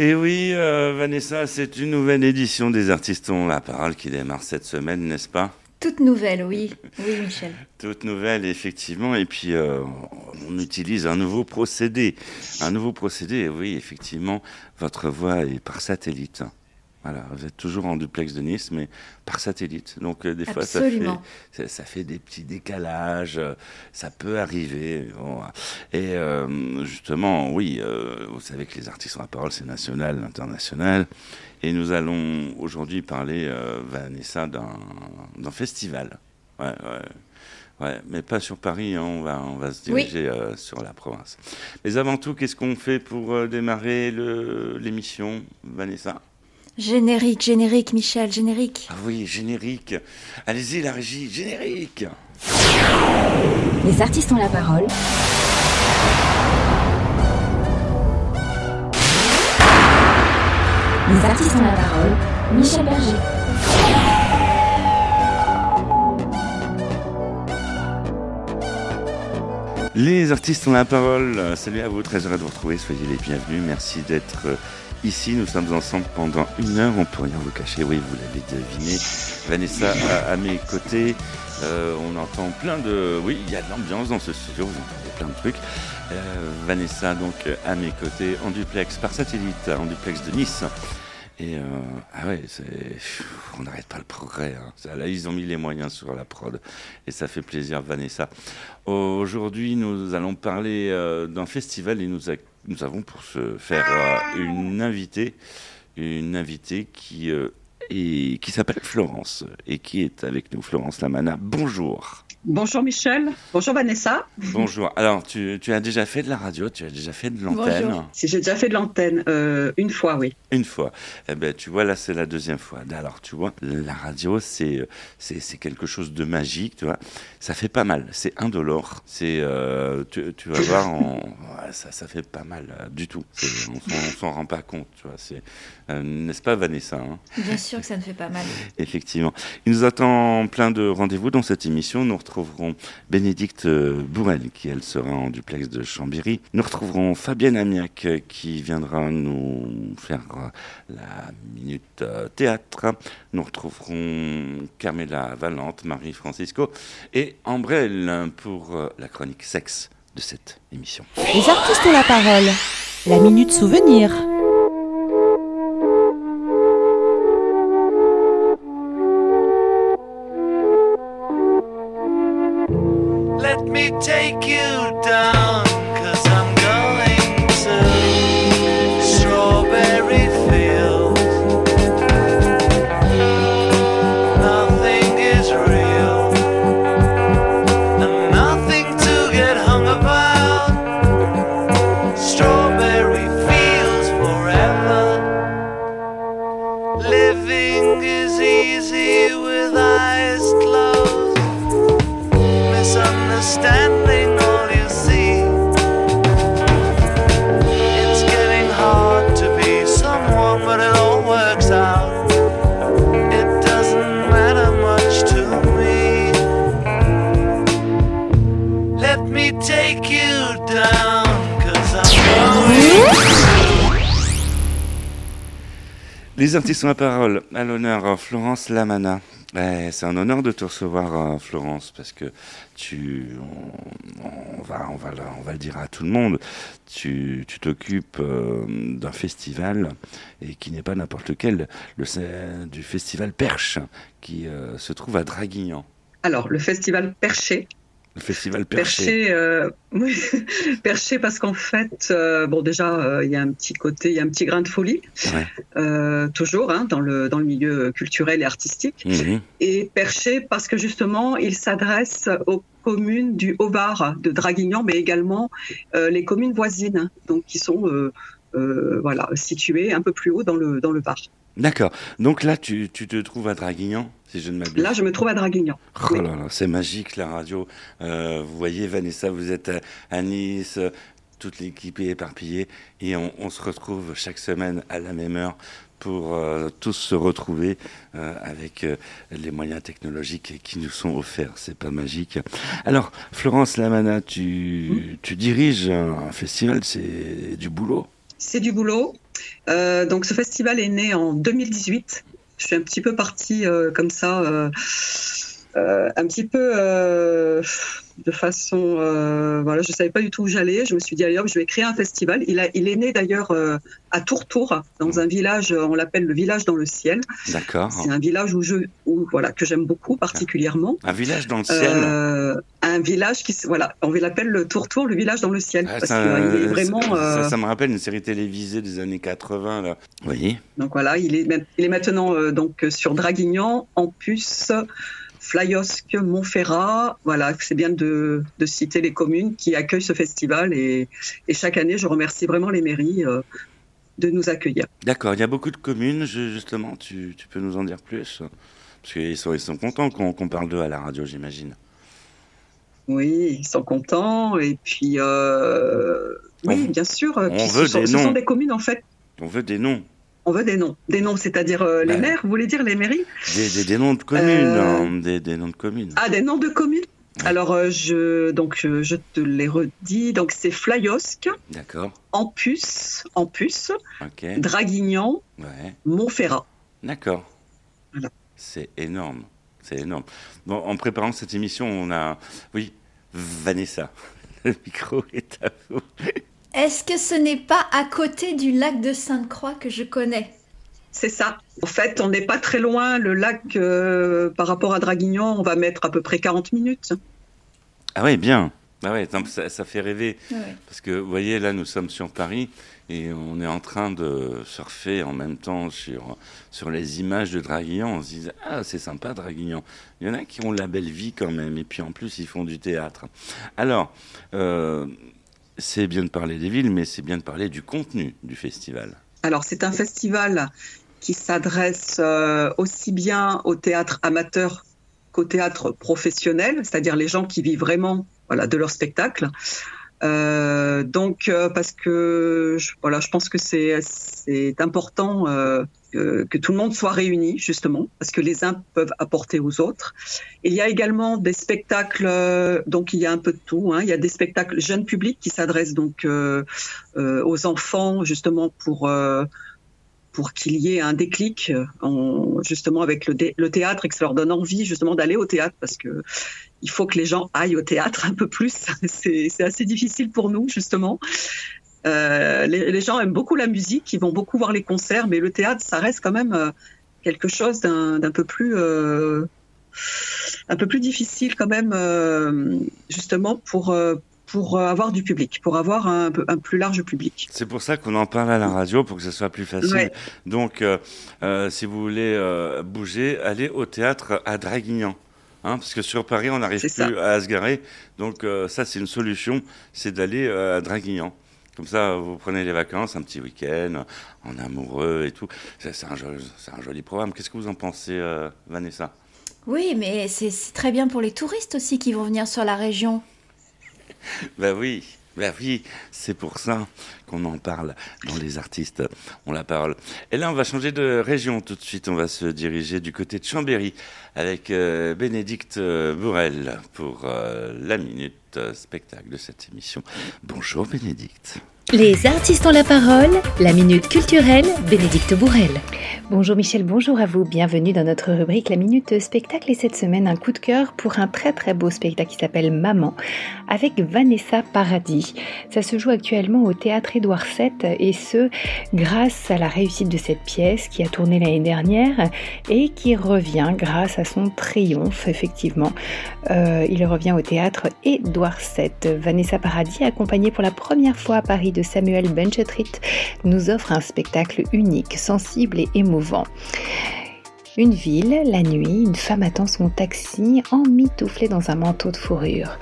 Et oui, euh, Vanessa, c'est une nouvelle édition des Artistes ont la parole qui démarre cette semaine, n'est-ce pas? Toute nouvelle, oui. Oui, Michel. Toute nouvelle, effectivement. Et puis, euh, on utilise un nouveau procédé. Un nouveau procédé, oui, effectivement, votre voix est par satellite. Voilà, vous êtes toujours en duplex de Nice, mais par satellite. Donc euh, des fois, ça fait, Absolument. ça, ça fait des petits décalages, euh, ça peut arriver. bon. Et euh, justement, oui, vous savez que les artistes ont la parole, c'est national, international. Et nous allons aujourd'hui parler, Vanessa, d'un festival. Ouais, ouais. Ouais, mais pas sur Paris, hein, on, va, on va se Oui. diriger euh, sur la province. Mais avant tout, qu'est-ce qu'on fait pour euh, démarrer l'émission, Vanessa? Générique, générique, Michel, générique. Ah oui, générique. Allez-y, la régie, générique. Les artistes ont la parole. Les artistes ont la parole. Michel Berger. Les artistes ont la parole. Salut à vous, très heureux de vous retrouver. Soyez les bienvenus. Merci d'être euh, ici. Nous sommes ensemble pendant une heure. On peut rien vous cacher. Oui, vous l'avez deviné. Vanessa à, mes côtés. Euh, on entend plein de. Oui, il y a de l'ambiance dans ce studio. Vous entendez plein de trucs. Euh, Vanessa, donc, à mes côtés, en duplex par satellite, en duplex de Nice. Et euh, ah ouais, on n'arrête pas le progrès. hein. Là, ils ont mis les moyens sur la prod, et ça fait plaisir, Vanessa. Aujourd'hui, nous allons parler d'un festival et nous, a- nous avons pour se faire euh, une invitée, une invitée qui est- qui s'appelle Florence et qui est avec nous. Florence Lamana, bonjour. Bonjour Michel, bonjour Vanessa. Bonjour. Alors, tu, tu as déjà fait de la radio, tu as déjà fait de l'antenne. Bonjour. Si j'ai déjà fait de l'antenne, euh, une fois, oui. Une fois. Eh ben, tu vois, là, c'est la deuxième fois. Alors, tu vois, la radio, c'est, c'est, c'est quelque chose de magique, tu vois. Ça fait pas mal. C'est indolore. C'est, euh, tu, tu vas voir, en- ouais, ça, ça fait pas mal euh, du tout. C'est- on, s'en, on s'en rend pas compte, tu vois. C'est, euh, n'est-ce pas, Vanessa hein? Bien sûr que ça ne fait pas mal. Effectivement. Il nous attend plein de rendez-vous dans cette émission. Nous retrouverons Bénédicte euh, Bourrel, qui elle sera en duplex de Chambéry. Nous retrouverons Fabienne Amiac, euh, qui viendra nous faire euh, la minute théâtre. Nous retrouverons Carmela Valente, Marie Francisco et Ambrelle pour la chronique sexe de cette émission. Les artistes ont la parole. La minute souvenir. Me take you down, Les artistes ont la parole. À l'honneur, euh, Florence Lamana. Ouais, c'est un honneur de te recevoir, euh, Florence, parce que tu, on, va, on va, le- on va dire à tout le monde. Tu, t'occupes euh, d'un festival et qui n'est pas n'importe lequel, le du festival Perche, qui se trouve à Draguignan. Alors, le festival Perché. Le festival Perché. Perché, euh, oui, Perché parce qu'en fait, euh, bon déjà, euh, il y a un petit côté, il y a un petit grain de folie, Ouais. toujours, hein, dans, le, dans le milieu culturel et artistique. Mhm. Et Perché parce que justement, il s'adresse aux communes du Haut-Var, de Draguignan, mais également les communes voisines, donc qui sont voilà, situées un peu plus haut dans le, dans le Var. D'accord. Donc là, tu, tu te trouves à Draguignan, si je ne m'abuse. Là, je me trouve à Draguignan. Oh Oui. là là, c'est magique la radio. Euh, vous voyez, Vanessa, vous êtes à, Nice, euh, toute l'équipe est éparpillée et on, on se retrouve chaque semaine à la même heure pour euh, tous se retrouver euh, avec euh, les moyens technologiques qui nous sont offerts. C'est pas magique. Alors, Florence Lamana, tu, tu diriges un festival, c'est du boulot. C'est du boulot. Euh, donc ce festival est né en 2018. Je suis un petit peu partie euh, comme ça, euh, un petit peu de façon, euh, voilà, je savais pas du tout où j'allais. Je me suis dit allez hop, je vais créer un festival. Il, a, il est né d'ailleurs euh, à Tourtour, dans un village, on l'appelle le village dans le ciel. D'accord. C'est un village où je, où, voilà, que j'aime beaucoup particulièrement. Un village dans le ciel? Euh, un village qui, voilà, on l'appelle le Tourtour, le village dans le ciel, Ah, parce qu'il est vraiment. ça, ça- ça me rappelle une série télévisée des années 80. Là. Vous voyez Donc voilà, il est, il est maintenant donc sur Draguignan, Ampus, Flyosque, Montferrat. Voilà, c'est bien de, de citer les communes qui accueillent ce festival et, et chaque année, je remercie vraiment les mairies euh, de nous accueillir. D'accord, il y a beaucoup de communes, justement, tu, tu peux nous en dire plus? Parce qu'ils sont, ils sont contents qu'on parle d'eux à la radio, j'imagine. Oui, ils sont contents et puis euh, oui, On- bien sûr. on Puis veut ce, sont, des ce sont noms. des communes en fait. On veut des noms. On veut des noms, des noms, c'est-à-dire euh, les Ben. maires. Vous voulez dire les mairies Des, des- des noms de communes. Euh, hein, des, des noms de communes. Ah, des noms de communes. Ouais. Alors euh, je donc je, je te les redis. Donc c'est Flyosque. D'accord, Ampus, Ampus, ok. Draguignan, Ouais, Montferrat. d'accord. Voilà. C'est énorme. C'est énorme. Bon, en préparant cette émission, on a. Oui, Vanessa, le micro est à vous. Est-ce que ce n'est pas à côté du lac de Sainte-Croix que je connais? C'est ça. En fait, on n'est pas très loin. Le lac, euh, par rapport à Draguignan, on va mettre à peu près 40 minutes. Ah ouais, bien. Ah ouais, ça, ça fait rêver. Ouais. Parce que, vous voyez, là, nous sommes sur Paris et on est en train de surfer en même temps sur, sur les images de Draguignan. On se dit, ah, c'est sympa, Draguignan. Il y en a qui ont la belle vie quand même. Et puis, en plus, ils font du théâtre. Alors, euh, c'est bien de parler des villes, mais c'est bien de parler du contenu du festival. Alors, c'est un festival qui s'adresse euh, aussi bien au théâtre amateur qu'au théâtre professionnel, c'est-à-dire les gens qui vivent vraiment voilà, de leur spectacle. Euh, donc, euh, parce que je, voilà, je pense que c'est important que, tout le monde soit réuni, justement, parce que les uns peuvent apporter aux autres. Il y a également des spectacles, euh, donc il y a un peu de tout. Hein. Il y a des spectacles jeunes publics qui s'adressent donc euh, euh, aux enfants, justement pour pour qu'il y ait un déclic, en, justement avec le, le théâtre, et que ça leur donne envie justement d'aller au théâtre, parce que il faut que les gens aillent au théâtre un peu plus. C'est assez difficile pour nous, justement. Euh, les, les gens aiment beaucoup la musique, ils vont beaucoup voir les concerts, mais le théâtre, ça reste quand même euh, quelque chose d'un d'un peu plus euh, un peu plus difficile quand même, euh, justement pour pour avoir du public, pour avoir un, plus large public. C'est pour ça qu'on en parle à la radio, pour que ce soit plus facile. Ouais. Donc, si vous voulez bouger, allez au théâtre à Draguignan. Hein, parce que sur Paris, on n'arrive ça. plus à se garer. Donc, ça, c'est une solution, c'est d'aller à Draguignan. Comme ça, vous prenez les vacances, un petit week-end, en amoureux et tout. C'est un, joli- c'est un joli programme. Qu'est-ce que vous en pensez, euh, Vanessa? Oui, mais c'est très bien pour les touristes aussi qui vont venir sur la région. Ben oui, ben oui, c'est pour ça qu'on en parle dans les artistes ont la parole. Et là, on va changer de région tout de suite. On va se diriger du côté de Chambéry avec euh, Bénédicte euh, Bourrel pour euh, la minute spectacle de cette émission. Bonjour Bénédicte. Les artistes ont la parole, la minute culturelle, Bénédicte Bourrel. Bonjour Michel, bonjour à vous. Bienvenue dans notre rubrique La Minute Spectacle. Et cette semaine, un coup de cœur pour un très très beau spectacle qui s'appelle Maman avec Vanessa Paradis. Ça se joue actuellement au théâtre Édouard VII et ce, grâce à la réussite de cette pièce qui a tourné l'année dernière et qui revient grâce à son triomphe, effectivement. Euh, il revient au théâtre Édouard VII. Vanessa Paradis, accompagnée pour la première fois à Paris Samuel Benchetrit, nous offre un spectacle unique, sensible et émouvant. Une ville, la nuit, une femme attend son taxi emmitouflée dans un manteau de fourrure.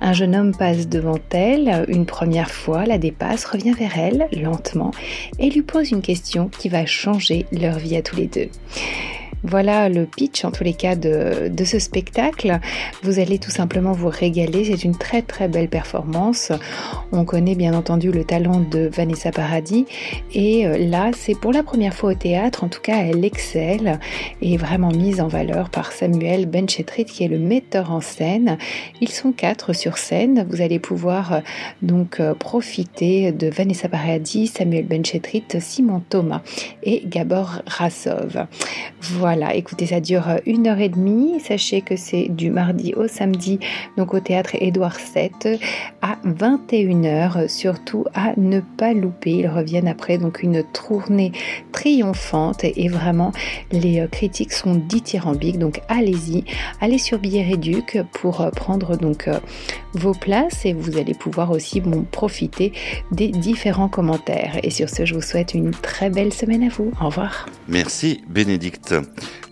Un jeune homme passe devant elle, une première fois, la dépasse, revient vers elle, lentement, et lui pose une question qui va changer leur vie à tous les deux. Voilà le pitch en tous les cas de, ce spectacle. Vous allez tout simplement vous régaler. C'est une très très belle performance. On connaît bien entendu le talent de Vanessa Paradis et euh, là c'est pour la première fois au théâtre. En tout cas elle excelle et est vraiment mise en valeur par Samuel Benchetrit qui est le metteur en scène. Ils sont quatre sur scène. Vous allez pouvoir euh, donc euh, profiter de Vanessa Paradis, Samuel Benchetrit, Simon Thomas et Gabor Rassov. Voilà, écoutez, ça dure une heure et demie. Sachez que c'est du mardi au samedi, donc au théâtre Édouard VII à 21h. Surtout à ne pas louper. Ils reviennent après donc une tournée triomphante et vraiment les euh, critiques sont dithyrambiques. Donc allez-y, allez sur Billet Réduc pour euh, prendre donc euh, vos places et vous allez pouvoir aussi bon, profiter des différents commentaires. Et sur ce, je vous souhaite une très belle semaine à vous. Au revoir. Merci Bénédicte.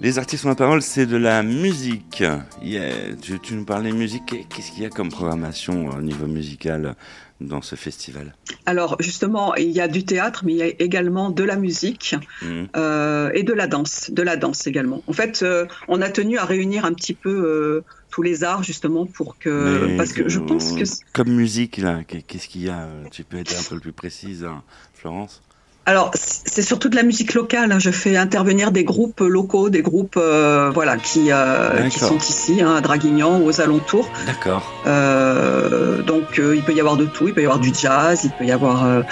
Les artistes ont la parole, c'est de la musique. Yeah. Tu, tu nous parlais musique. Qu'est-ce qu'il y a comme programmation au niveau musical dans ce festival? Alors justement, il y a du théâtre, mais il y a également de la musique Mhm. euh, et de la danse, de la danse également. En fait, euh, on a tenu à réunir un petit peu euh, tous les arts justement pour que, Mais, parce que je pense que euh, Comme musique, là, qu'est-ce qu'il y a Tu peux être un peu plus précise, hein, Florence? Alors, c'est surtout de la musique locale. hein. Je fais intervenir des groupes locaux, des groupes euh, voilà, qui, euh, qui sont ici, hein, à Draguignan ou aux alentours. D'accord. Euh, donc, euh, il peut y avoir de tout. Il peut y avoir du jazz, il peut y avoir euh,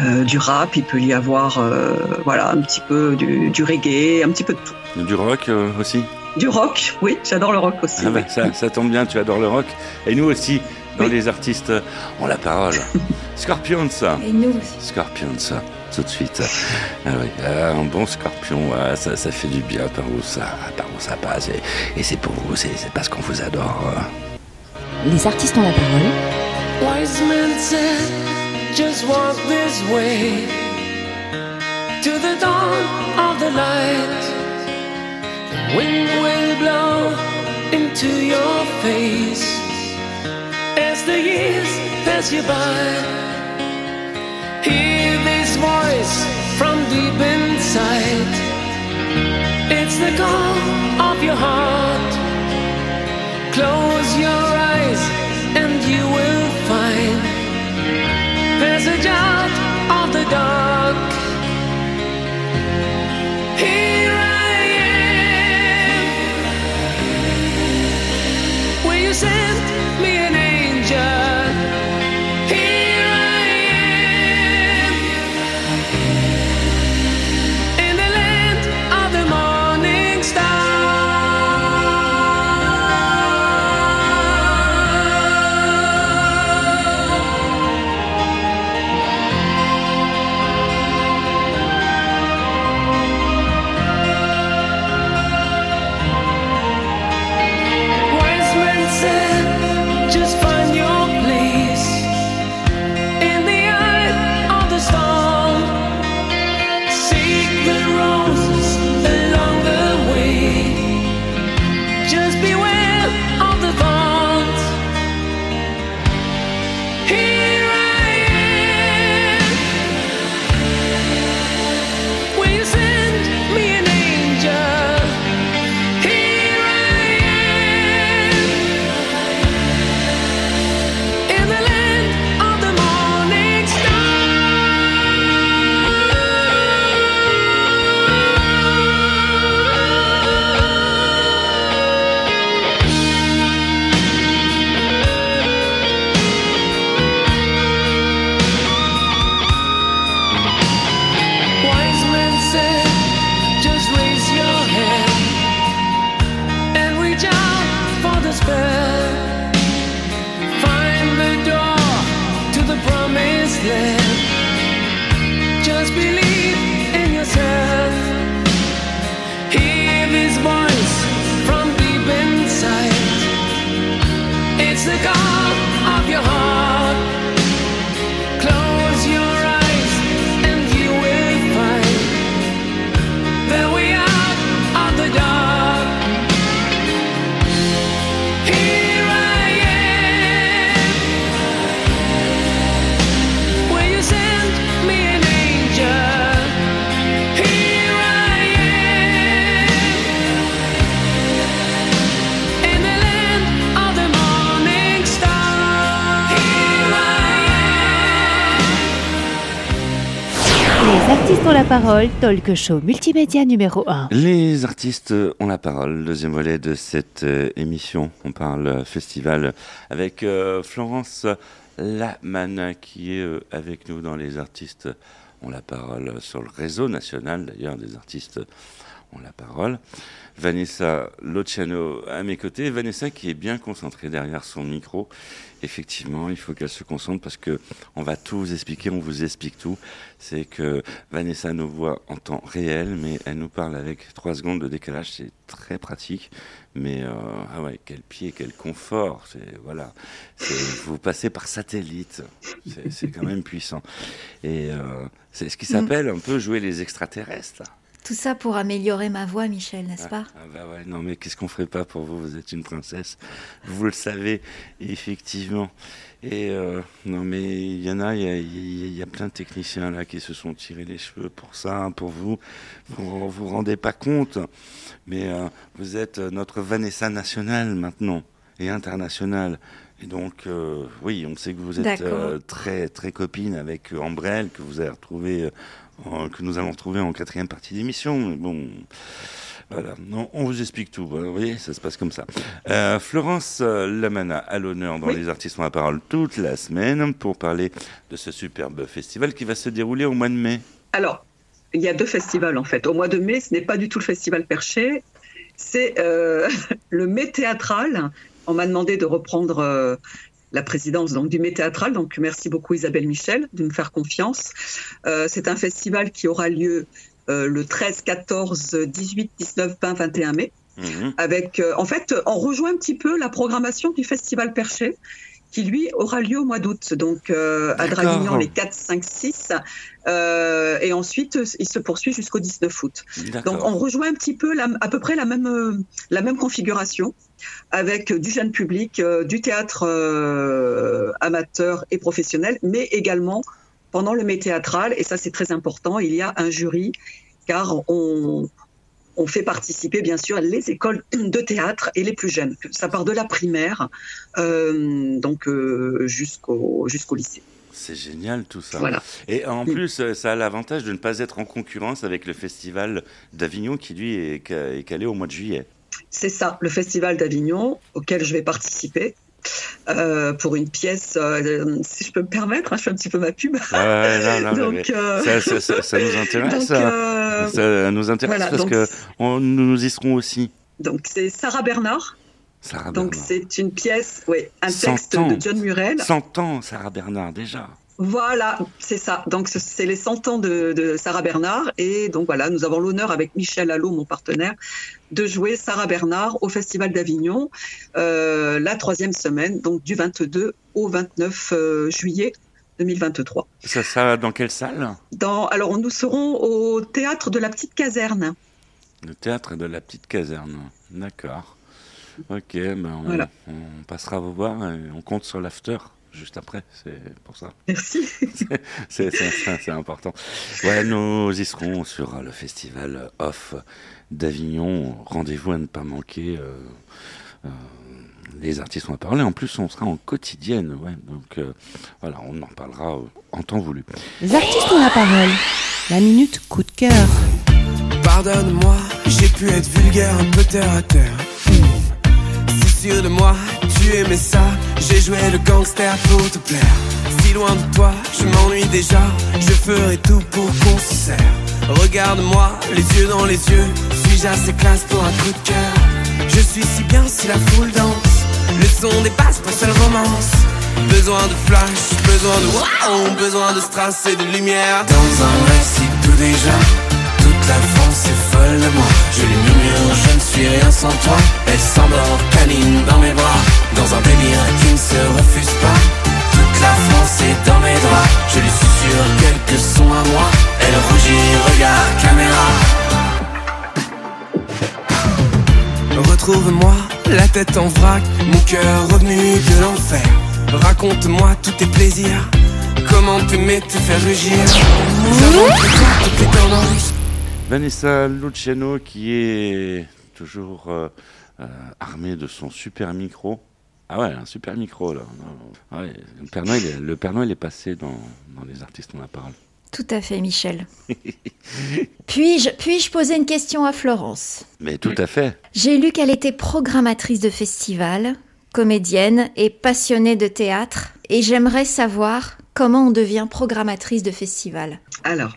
euh, du rap, il peut y avoir euh, voilà, un petit peu du, du reggae, un petit peu de tout. Du rock euh, aussi? Du rock, oui, j'adore le rock aussi. Ah bah, oui. ça, ça tombe bien, tu adores le rock. Et nous aussi, dans Oui. les artistes, euh, ont la parole. Scorpions, ça. Et nous aussi. Scorpions, ça. Tout de suite. Ah oui, ah, un bon scorpion, ah, ça, ça fait du bien par où ça, par où ça passe. Et, et c'est pour vous, c'est parce qu'on vous adore. euh. Les artistes ont la parole. Wise men said, just walk this way to the dawn of the light. Wind will blow into your face as the years pass you by. Hear this voice from deep inside. It's the call of your heart. Close your eyes and you will find passage out of This is la parole, talk show multimédia numéro 1. Les artistes ont la parole, deuxième volet de cette euh, émission. On parle euh, festival avec euh, Florence Lamann qui est avec nous dans Les artistes ont la parole sur le réseau national d'ailleurs des artistes ont la parole. Vanessa Lociano à mes côtés. Vanessa qui est bien concentrée derrière son micro. Effectivement, il faut qu'elle se concentre parce que on va tout vous expliquer, on vous explique tout. C'est que Vanessa nous voit en temps réel, mais elle nous parle avec trois secondes de décalage. C'est très pratique. Mais euh, ah ouais, quel pied, quel confort. C'est voilà, vous passez par satellite. C'est- quand même puissant. Et euh, c'est ce qui s'appelle un peu jouer les extraterrestres. Tout ça pour améliorer ma voix, Michel, n'est-ce pas? Ah bah ouais, non mais qu'est-ce qu'on ferait pas pour vous? Vous êtes une princesse, vous le savez, effectivement. Et euh, non mais il y en a, il y a, y y plein de techniciens là qui se sont tirés les cheveux pour ça, pour vous. Vous vous rendez pas compte, mais euh, vous êtes notre Vanessa nationale maintenant et internationale. Et donc, euh, oui, on sait que vous êtes euh, très très copine avec Ambrelle, que vous avez retrouvé, en- que nous allons retrouver en quatrième partie d'émission. Bon, voilà, non, on vous explique tout. Vous voyez, ça se passe comme ça. Euh, Florence euh, Lamana à l'honneur dans Oui. les artistes ont la parole toute la semaine pour parler de ce superbe festival qui va se dérouler au mois de mai. Alors, il y a deux festivals en fait. Au mois de mai, ce n'est pas du tout le festival Perché, c'est euh, le Mai théâtral. On m'a demandé de reprendre euh, la présidence donc, du Mai théâtral. Donc, merci beaucoup Isabelle Michel de me faire confiance. Euh, c'est un festival qui aura lieu euh, le 13, 14, 18, 19, 20, 21 mai. Mhm. Avec, euh, en fait, on rejoint un petit peu la programmation du festival Perché, qui lui aura lieu au mois d'août, donc euh, à. Draguignan les 4, 5, 6, euh, et ensuite il se poursuit jusqu'au 19 août. Donc on rejoint un petit peu la, à peu près la même, la même configuration, avec du jeune public, euh, du théâtre euh, amateur et professionnel, mais également pendant le mai théâtral, et ça c'est très important, il y a un jury, car on, on fait participer bien sûr les écoles de théâtre et les plus jeunes. Ça part de la primaire euh, donc euh, jusqu'au jusqu'au lycée. C'est génial tout ça. Voilà. Et en plus, ça a l'avantage de ne pas être en concurrence avec le festival d'Avignon qui lui est calé au mois de juillet. C'est ça, le festival d'Avignon auquel je vais participer. euh, pour une pièce, euh, si je peux me permettre, hein, je fais un petit peu ma pub. Ouais, non, non, mais- donc, euh, ça, ça- ça- ça nous intéresse. donc, ça. euh, Ça nous intéresse voilà, parce donc- que on- nous y serons aussi. donc c'est Sarah Bernard. Sarah Donc Bernard. c'est une pièce, oui, un 100 texte ans. de John Murel. 100 ans, Sarah Bernard, déjà. Voilà, c'est ça. Donc ce- c'est les 100 ans de, de Sarah Bernard et donc voilà, nous avons l'honneur avec Michel Allot, mon partenaire, de jouer Sarah Bernard au Festival d'Avignon euh, la troisième semaine, donc du 22 au 29 euh, juillet 2023. Ça, ça, dans quelle salle? Dans, alors nous serons au théâtre de la petite caserne. Le théâtre de la petite caserne. D'accord. Ok, ben on, Voilà. on passera vous voir et on compte sur l'after juste après, c'est pour ça. Merci. C'est c'est- c'est- c'est important. Ouais, nous y serons sur le festival Off d'Avignon. Rendez-vous à ne pas manquer. euh, euh, les artistes vont en parler. En plus, on sera en quotidienne. Ouais, donc euh, voilà, on en parlera en temps voulu. Les artistes ont la parole. La minute coup de cœur. Pardonne-moi, j'ai pu être vulgaire, un peu terre à terre. Hmm. Si sûr de moi, tu aimais ça, j'ai joué le gangster pour te plaire. Si loin de toi, je m'ennuie déjà, je ferai tout pour qu'on se serre. Regarde-moi, les yeux dans les yeux, suis-je assez classe pour un coup de cœur? Je suis si bien si la foule danse, le son dépasse pas seule romance. Besoin de flash, besoin de wow, besoin de strass et de lumière. Dans un récit tout déjà, la France est folle de moi. Je lui murmure, je ne suis rien sans toi. Elle s'endort, câline dans mes bras. Dans un délire qui ne se refuse pas. Toute la France est dans mes draps. Je lui susurre quelques sons à moi. Elle rougit, regarde caméra. Retrouve-moi, la tête en vrac, mon cœur revenu de l'enfer. Raconte-moi tous tes plaisirs, comment t'aimer te faire rugir. Pour toi toutes les. Vanessa Luciano qui est toujours euh, euh, armée de son super micro. Ah ouais, un super micro là. Ah ouais, le, Père Noël, est- le Père Noël est passé dans, dans les artistes ont la parole. Tout à fait, Michel. puis-je puis poser une question à Florence? Mais tout à fait. J'ai lu qu'elle était programmatrice de festival, comédienne et passionnée de théâtre. Et j'aimerais savoir comment on devient programmatrice de festival. Alors,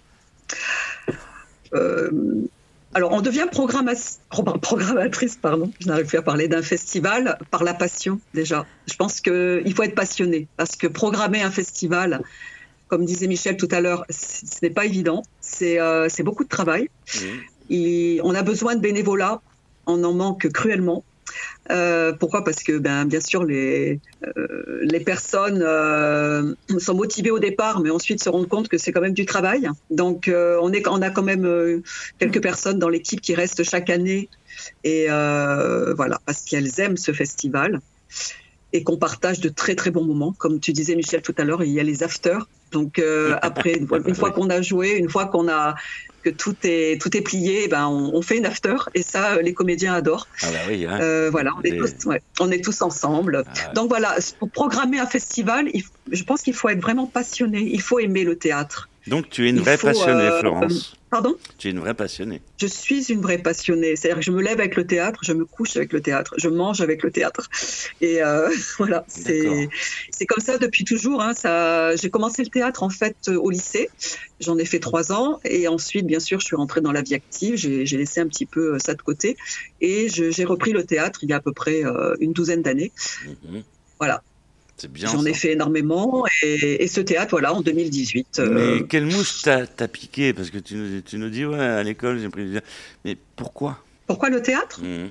alors on devient programmatrice, pardon, je n'arrive plus à parler d'un festival par la passion déjà. Je pense qu'il faut être passionné parce que programmer un festival, comme disait Michel tout à l'heure, ce n'est pas évident. C'est euh, beaucoup de travail. Et on a besoin de bénévolat. On en manque cruellement. Euh, pourquoi? Parce que ben, bien sûr, les, euh, personnes euh, sont motivées au départ, mais ensuite se rendent compte que c'est quand même du travail. Donc, on, on a quand même quelques personnes dans l'équipe qui restent chaque année, et voilà, parce qu'elles aiment ce festival et qu'on partage de très très bons moments. Comme tu disais, Michel, tout à l'heure, il y a les afters. Donc, après, une fois qu'on a joué, une fois qu'on a que tout est tout est plié, ben on, fait une after et ça les comédiens adorent. Ah bah oui, hein. euh, voilà, on est, tous, on est tous ensemble. Ah Donc voilà, pour programmer un festival, je pense qu'il faut être vraiment passionné, il faut aimer le théâtre. Donc tu es une vraie passionnée, euh, Florence. Pardon Tu es une vraie passionnée. Je suis une vraie passionnée. C'est-à-dire que je me lève avec le théâtre, je me couche avec le théâtre, je mange avec le théâtre. Et euh, voilà, c'est c'est comme ça depuis toujours. Hein, ça, j'ai commencé le théâtre en fait au lycée. J'en ai fait trois ans et ensuite, bien sûr, je suis rentrée dans la vie active. J'ai, laissé un petit peu ça de côté et j'ai repris le théâtre il y a à peu près euh, une douzaine d'années. Mhm. Voilà. J'en ai fait énormément et, ce théâtre, voilà, en 2018. Euh, Mais quelle mouche t'a piqué? Parce que tu nous, tu nous dis, ouais, à l'école, j'ai pris. Mais pourquoi? Pourquoi le théâtre? Mmh.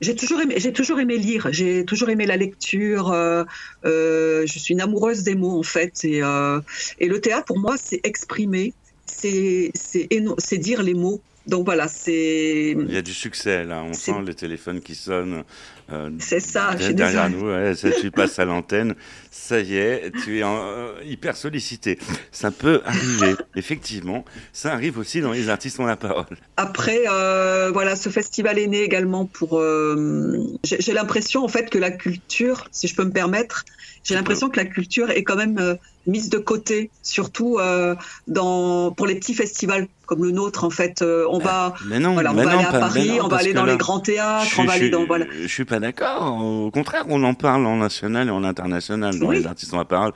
J'ai toujours aimé, j'ai toujours aimé lire. J'ai toujours aimé la lecture. Euh, euh, je suis une amoureuse des mots en fait. Et, et le théâtre pour moi, c'est exprimer, c'est c'est dire les mots. Donc voilà, c'est. Il y a du succès là. On sent le téléphone qui sonne. Euh, c'est ça, je suis derrière nous. Ouais, tu passes à l'antenne. Ça y est, tu es euh, hyper sollicité. Ça peut arriver, effectivement. Ça arrive aussi dans les artistes ont la parole. Après, euh, voilà, ce festival est né également pour. J'ai l'impression en fait que la culture, si je peux me permettre, j'ai l'impression que la culture est quand même mise de côté, surtout dans pour les petits festivals comme le nôtre en fait. on va, mais non, voilà, on va aller à Paris, on va aller dans les grands théâtres, on va aller dans voilà. Je suis pas d'accord. Au contraire, on en parle en national et en international dans les artistes en parole.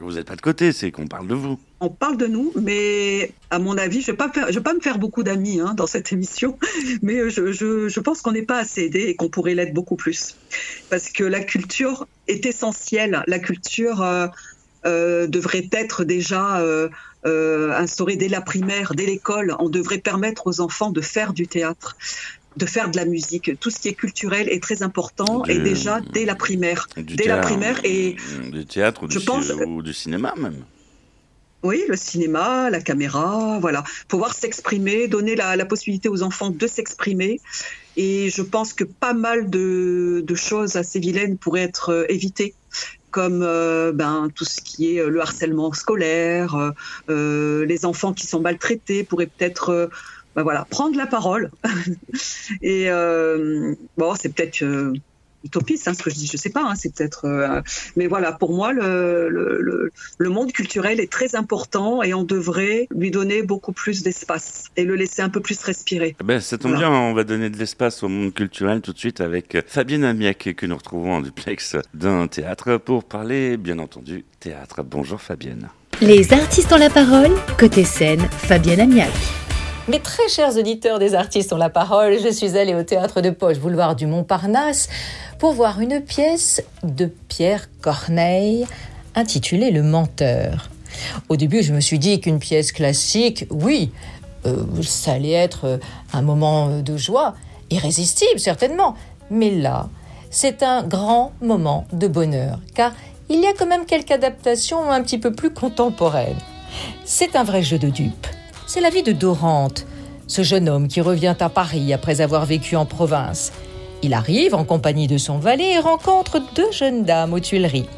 Vous n'êtes pas de côté, c'est qu'on parle de vous. On parle de nous, mais à mon avis, je ne vais, vais, pas me faire beaucoup d'amis hein, dans cette émission, mais je, je, je pense qu'on n'est pas assez aidé et qu'on pourrait l'être beaucoup plus. Parce que la culture est essentielle. La culture euh, euh, devrait être déjà euh, instaurée dès la primaire, dès l'école. On devrait permettre aux enfants de faire du théâtre de faire de la musique. Tout ce qui est culturel est très important et déjà dès la primaire. Dès la primaire et du théâtre ou du, pense, ou du cinéma même. Oui, le cinéma, la caméra, voilà. Pouvoir s'exprimer, donner la, possibilité aux enfants de s'exprimer. Et je pense que pas mal de, choses assez vilaines pourraient être euh, évitées comme euh, ben, tout ce qui est euh, le harcèlement scolaire, les enfants qui sont maltraités pourraient peut-être ben voilà, prendre la parole. et euh, bon, c'est peut-être euh, utopiste hein, ce que je dis, je sais pas, hein, c'est peut-être. Euh, mais voilà, pour moi, le, le, le, monde culturel est très important et on devrait lui donner beaucoup plus d'espace et le laisser un peu plus respirer. Eh ben, ça tombe bien, on va donner de l'espace au monde culturel tout de suite avec Fabienne Amiac que nous retrouvons en duplex d'un théâtre pour parler, bien entendu, théâtre. Bonjour Fabienne. Les artistes ont la parole, côté scène, Fabienne Amiac. Mes très chers auditeurs des artistes ont la parole, je suis allée au théâtre de Poche, boulevard du Montparnasse, pour voir une pièce de Pierre Corneille intitulée Le Menteur. Au début, je me suis dit qu'une pièce classique, oui, euh, ça allait être euh, un moment de joie, irrésistible certainement. Mais là, c'est un grand moment de bonheur, car il y a quand même quelques adaptations un petit peu plus contemporaines. C'est un vrai jeu de dupes c'est la vie de Dorante, ce jeune homme qui revient à Paris après avoir vécu en province. Il arrive en compagnie de son valet et rencontre deux jeunes dames aux Tuileries.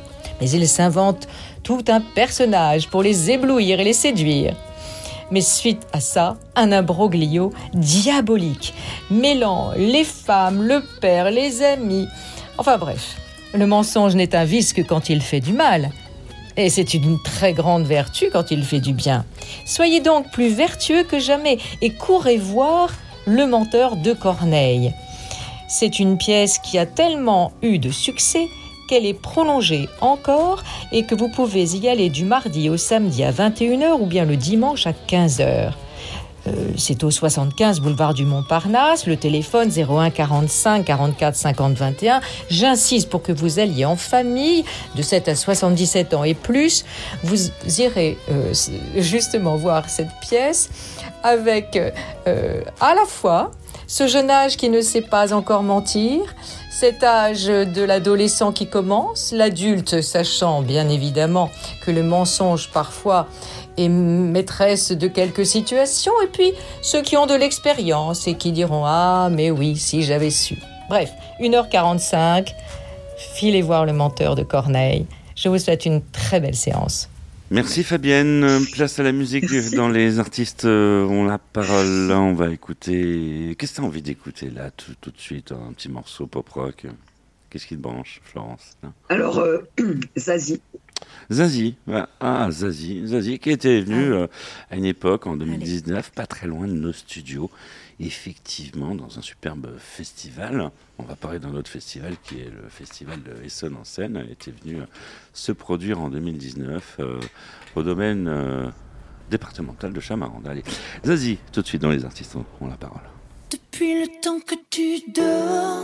Mais il s'invente tout un personnage pour les éblouir et les séduire. Mais suite à ça, un imbroglio diabolique, mêlant les femmes, le père, les amis. Enfin bref, le mensonge n'est un vice que quand il fait du mal. Et c'est une très grande vertu quand il fait du bien. Soyez donc plus vertueux que jamais et courez voir Le menteur de Corneille. C'est une pièce qui a tellement eu de succès qu'elle est prolongée encore et que vous pouvez y aller du mardi au samedi à 21h ou bien le dimanche à 15h. Euh, c'est au 75 boulevard du Montparnasse, le téléphone 01 45 44 50 21. J'insiste pour que vous alliez en famille de 7 à 77 ans et plus. Vous irez euh, justement voir cette pièce avec euh, à la fois ce jeune âge qui ne sait pas encore mentir, cet âge de l'adolescent qui commence, l'adulte sachant bien évidemment que le mensonge parfois est maîtresse de quelques situations, et puis ceux qui ont de l'expérience et qui diront Ah, mais oui, si j'avais su. Bref, 1h45, filez voir le menteur de Corneille. Je vous souhaite une très belle séance. Merci Fabienne. Place à la musique Merci. dans les artistes euh, ont la parole. Là, on va écouter. Qu'est-ce que tu as envie d'écouter là tout, tout de suite Un petit morceau pop rock? Qu'est-ce qui te branche, Florence? Hein Alors, euh, Zazie. Zazie, ouais. ah Zazie, Zazie qui était venu euh, à une époque en 2019, pas très loin de nos studios, effectivement dans un superbe festival. On va parler d'un autre festival qui est le festival de Essonne en Seine. Elle était venue euh, se produire en 2019 euh, au domaine euh, départemental de Chamarande. Allez, Zazie, tout de suite dans les artistes ont, ont la parole. Depuis le temps que tu dors,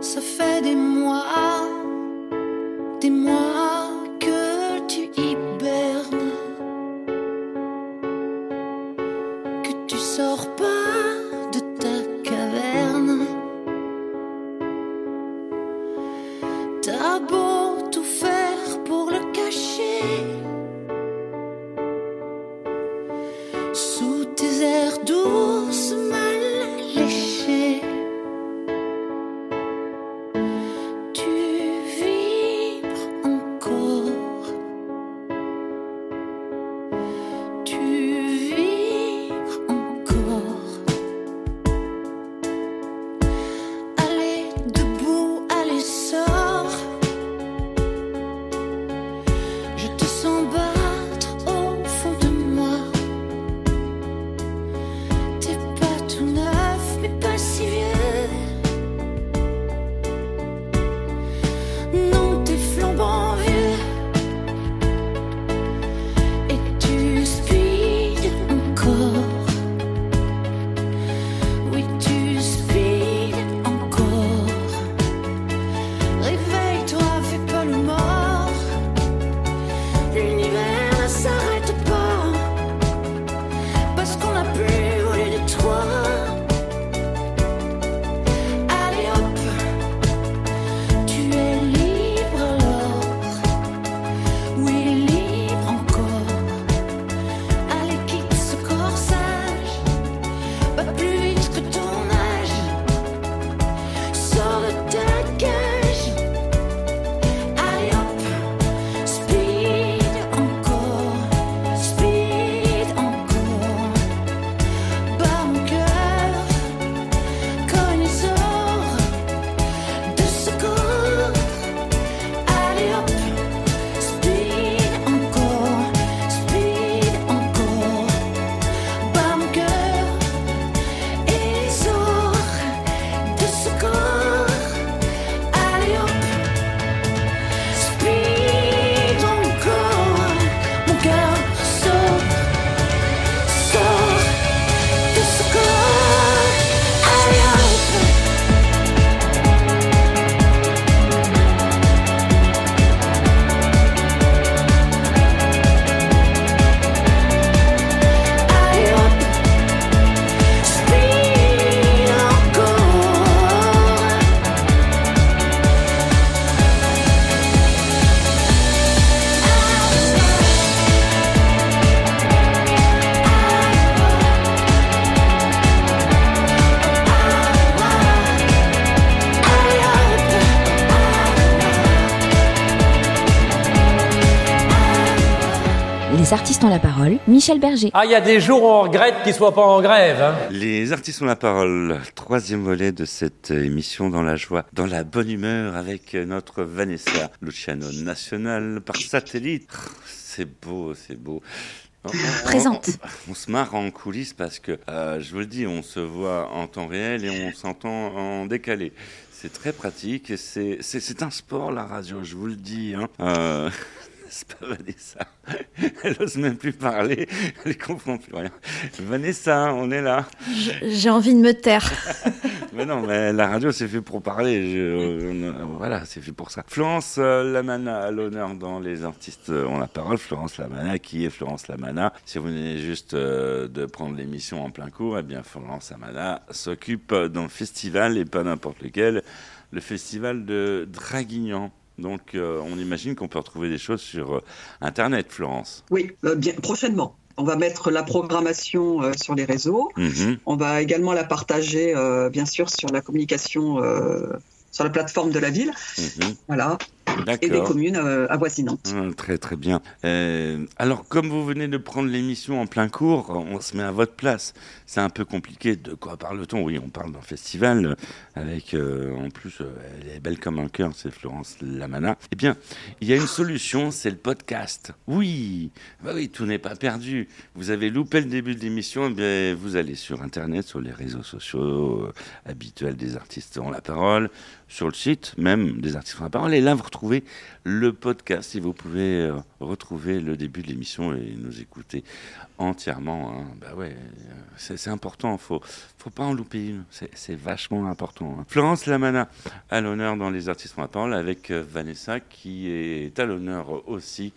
ça fait des mois, des mois Les artistes ont la parole, Michel Berger. Ah, il y a des jours où on regrette qu'ils soient pas en grève. Hein. Les artistes ont la parole. Troisième volet de cette émission dans la joie, dans la bonne humeur avec notre Vanessa Luciano National par satellite. C'est beau, c'est beau. On- on- Présente. On, on se marre en coulisses parce que, euh, je vous le dis, on se voit en temps réel et on s'entend en décalé. C'est très pratique et c'est un sport, la radio, je vous le dis. Hein. Euh, n'est-ce pas, Vanessa Elle ose même plus parler, elle comprend plus rien. Vanessa, on est là. J'ai envie de me taire. Mais non, mais la radio, c'est fait pour parler. Je- on- voilà, c'est fait pour ça. Florence euh, Lamana à l'honneur dans Les artistes ont la parole. Florence Lamana, qui est Florence Lamana? Si vous venez juste euh, de prendre l'émission en plein cours, eh bien, Florence Lamana s'occupe d'un festival et pas n'importe lequel, le festival de Draguignan. Donc, euh, on imagine qu'on peut retrouver des choses sur euh, Internet, Florence. Oui, euh, bien, prochainement. On va mettre la programmation euh, sur les réseaux. Mhm. On va également la partager, euh, bien sûr, sur la communication, euh, sur la plateforme de la ville. Mhm. Voilà. Et des communes euh, avoisinantes. Ah, Très très bien. Euh, alors comme vous venez de prendre l'émission en plein cours, on se met à votre place. C'est un peu compliqué. De quoi parle-t-on? Oui, on parle d'un festival avec, euh, en plus, euh, elle est belle comme un cœur, c'est Florence Lamana. Eh bien, il y a une solution, c'est le podcast. Oui, bah oui, tout n'est pas perdu. Vous avez loupé le début de l'émission, eh bien, vous allez sur Internet, sur les réseaux sociaux habituels des artistes ont la parole, sur le site même des artistes la parole, et là vous retrouvez le podcast et vous pouvez euh, retrouver le début de l'émission et nous écouter entièrement. hein. Bah ouais, euh, c'est important, faut faut pas en louper une, c'est vachement important. hein. Florence Lamana à l'honneur dans les artistes la parole avec euh, Vanessa qui est à l'honneur aussi.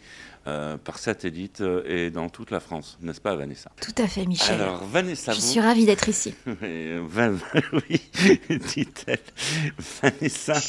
Euh, par satellite euh, et dans toute la France, n'est-ce pas Vanessa? Tout à fait, Michel. Alors Vanessa, Je vous- suis ravie d'être ici. oui, dit-elle. Vanessa,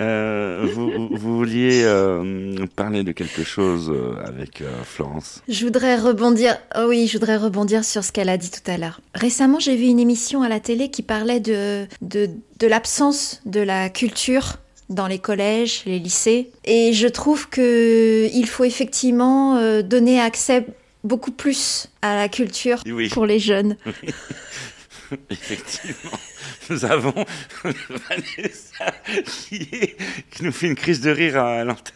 euh, vous, vouliez euh, parler de quelque chose avec Florence? Je voudrais rebondir. Oh oui, je voudrais rebondir sur ce qu'elle a dit tout à l'heure. Récemment, j'ai vu une émission à la télé qui parlait de de, de l'absence de la culture dans les collèges, les lycées, et je trouve que il faut effectivement euh, donner accès beaucoup plus à la culture Oui. pour les jeunes. Effectivement, nous avons Vanessa qui, est- qui nous fait une crise de rire à l'antenne.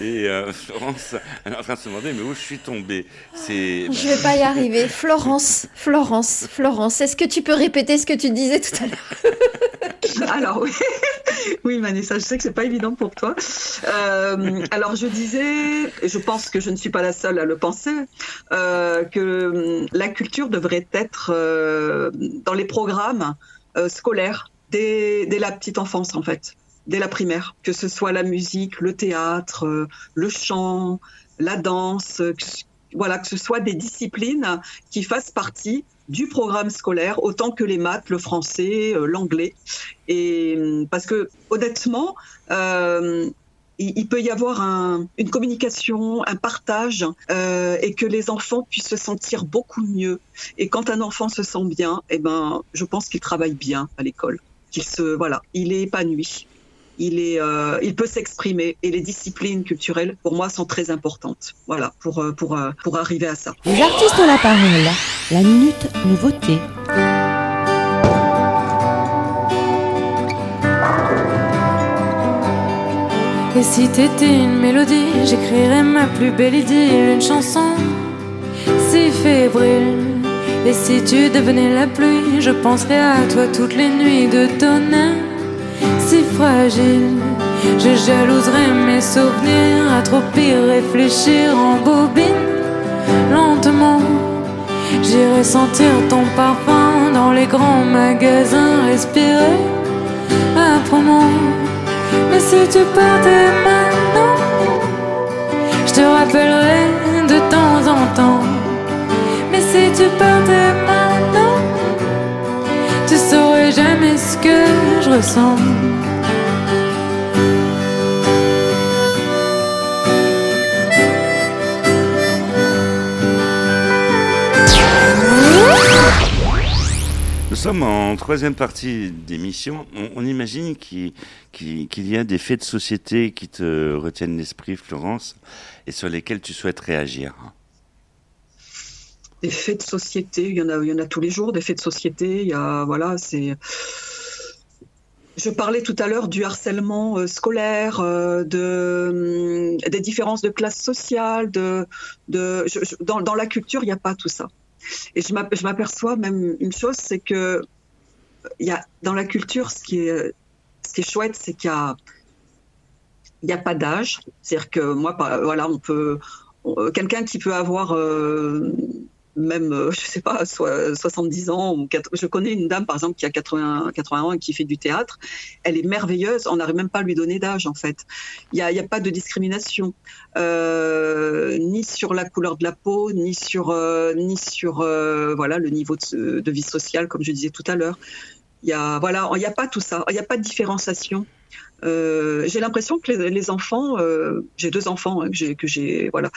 Et euh, Florence, elle est en train de se demander mais où je suis tombée? C'est Je vais pas y arriver. Florence, Florence, Florence, est-ce que tu peux répéter ce que tu disais tout à l'heure? Alors oui, oui Vanessa, je sais que c'est pas évident pour toi. Euh, alors je disais, et je pense que je ne suis pas la seule à le penser, euh, que la culture devrait être euh, dans les programmes euh, scolaires dès, dès la petite enfance en fait, dès la primaire, que ce soit la musique, le théâtre, euh, le chant, la danse, que voilà, que ce soit des disciplines qui fassent partie du programme scolaire autant que les maths, le français, euh, l'anglais. Et parce que honnêtement, il, peut y avoir un- une communication, un partage, euh, et que les enfants puissent se sentir beaucoup mieux. Et quand un enfant se sent bien, eh ben, je pense qu'il travaille bien à l'école, qu'il se, voilà, il est épanoui. Il, est, euh, il peut s'exprimer et les disciplines culturelles, pour moi, sont très importantes. Voilà, pour, euh, pour, euh, pour arriver à ça. Les artistes ont la parole. La minute nouveauté. Et si t'étais une mélodie, j'écrirais ma plus belle idylle, une chanson si fébrile. Et si tu devenais la pluie, je penserais à toi toutes les nuits de tonnerre si fragile. Je jalouserais mes souvenirs à réfléchir en bobine. Lentement, j'irai sentir ton parfum dans les grands magasins, respirer âprement. Mais si tu partais maintenant, je te rappellerai de temps en temps. Mais si tu partais maintenant, tu saurais jamais ce que je ressens. Nous sommes en troisième partie d'émission. On, on imagine qu'il y a des faits de société qui te retiennent l'esprit, Florence, et sur lesquels tu souhaites réagir. des faits de société. Il y en a, tous les jours des faits de société. Il y a, voilà. Je parlais tout à l'heure du harcèlement euh, scolaire, euh, hum, des différences de classe sociale, dans la culture, il n'y a pas tout ça. Et je m'ape- je m'aperçois même une chose, c'est que il y a, dans la culture, ce qui est, ce qui est chouette, c'est qu'il y a, a pas d'âge. C'est-à-dire que moi, voilà, on peut, on- quelqu'un qui peut avoir euh, même, euh, je sais pas, soit 70 ans ou 80 je connais une dame par exemple qui a 80, 80 ans et qui fait du théâtre. Elle est merveilleuse. On n'arrive même pas à lui donner d'âge en fait. Il n'y a, a pas de discrimination euh, ni sur la couleur de la peau, ni sur, euh, ni sur euh, voilà le niveau de, vie sociale comme je disais tout à l'heure. Il y a voilà, il n'y a pas tout ça. Il n'y a pas de différenciation. Euh, j'ai l'impression que les, les enfants, euh, j'ai deux enfants hein, que j'ai, voilà,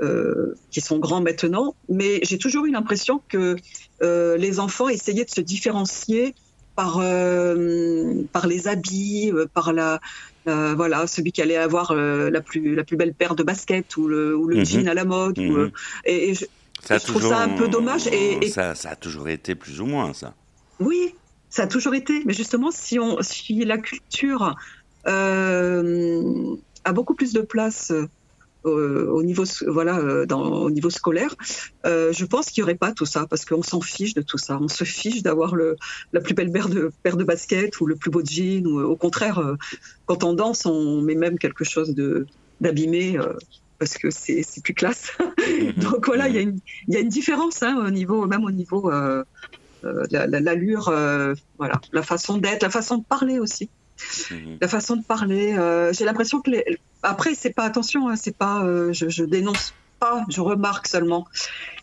euh, qui sont grands maintenant, mais j'ai toujours eu l'impression que les enfants essayaient de se différencier par par les habits, par la, voilà celui qui allait avoir la plus la plus belle paire de baskets ou le ou le Mhm. jean à la mode. ou, Mhm. et, et je, Ça trouve ça un peu dommage et- et- Ça, ça a toujours été plus ou moins ça. Oui, ça a toujours été. Mais justement, si, on, si la culture a beaucoup plus de place euh, au, niveau, voilà, euh, dans, au niveau scolaire, euh, je pense qu'il n'y aurait pas tout ça parce qu'on s'en fiche de tout ça. On se fiche d'avoir le- la plus belle paire de, paire de baskets ou le plus beau jean. Ou, au contraire, euh, quand on danse, on met même quelque chose de- d'abîmé. euh, parce que c'est c'est plus classe. Donc voilà, il y, a une- il y a une différence hein, au niveau, même au niveau euh, euh, la- la- l'allure, euh, voilà, la façon d'être, la façon de parler aussi, La façon de parler. euh, J'ai l'impression que les... après c'est pas attention, hein, c'est pas, euh, je, je dénonce pas, je remarque seulement.